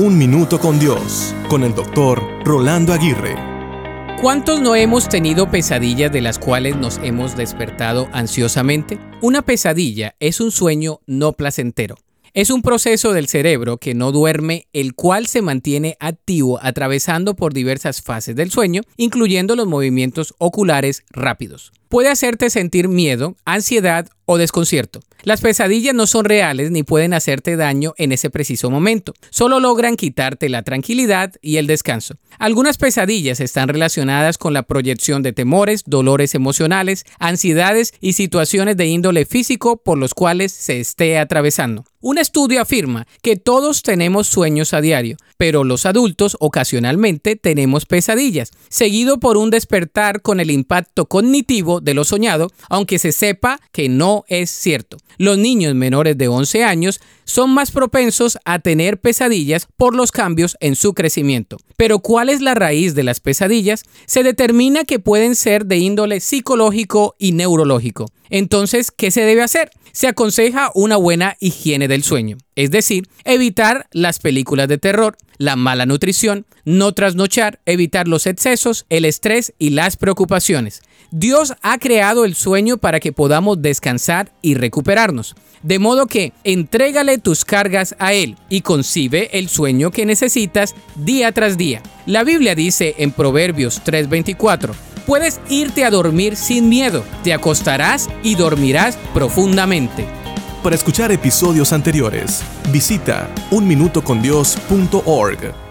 Un Minuto con Dios, con el doctor Rolando Aguirre. ¿Cuántos no hemos tenido pesadillas de las cuales nos hemos despertado ansiosamente? Una pesadilla es un sueño no placentero. Es un proceso del cerebro que no duerme, el cual se mantiene activo atravesando por diversas fases del sueño, incluyendo los movimientos oculares rápidos. Puede hacerte sentir miedo, ansiedad o desconcierto. Las pesadillas no son reales ni pueden hacerte daño en ese preciso momento. Solo logran quitarte la tranquilidad y el descanso. Algunas pesadillas están relacionadas con la proyección de temores, dolores emocionales, ansiedades y situaciones de índole físico por los cuales se esté atravesando. Un estudio afirma que todos tenemos sueños a diario, pero los adultos ocasionalmente tenemos pesadillas, seguido por un despertar con el impacto cognitivo de lo soñado, aunque se sepa que no es cierto. Los niños menores de 11 años son más propensos a tener pesadillas por los cambios en su crecimiento. Pero ¿cuál es la raíz de las pesadillas? Se determina que pueden ser de índole psicológico y neurológico. Entonces, ¿qué se debe hacer? Se aconseja una buena higiene del sueño, es decir, evitar las películas de terror, la mala nutrición, no trasnochar, evitar los excesos, el estrés y las preocupaciones. Dios ha creado el sueño para que podamos descansar y recuperarnos. De modo que entrégale tus cargas a Él y concibe el sueño que necesitas día tras día. La Biblia dice en Proverbios 3:24, puedes irte a dormir sin miedo, te acostarás y dormirás profundamente. Para escuchar episodios anteriores, visita unminutocondios.org.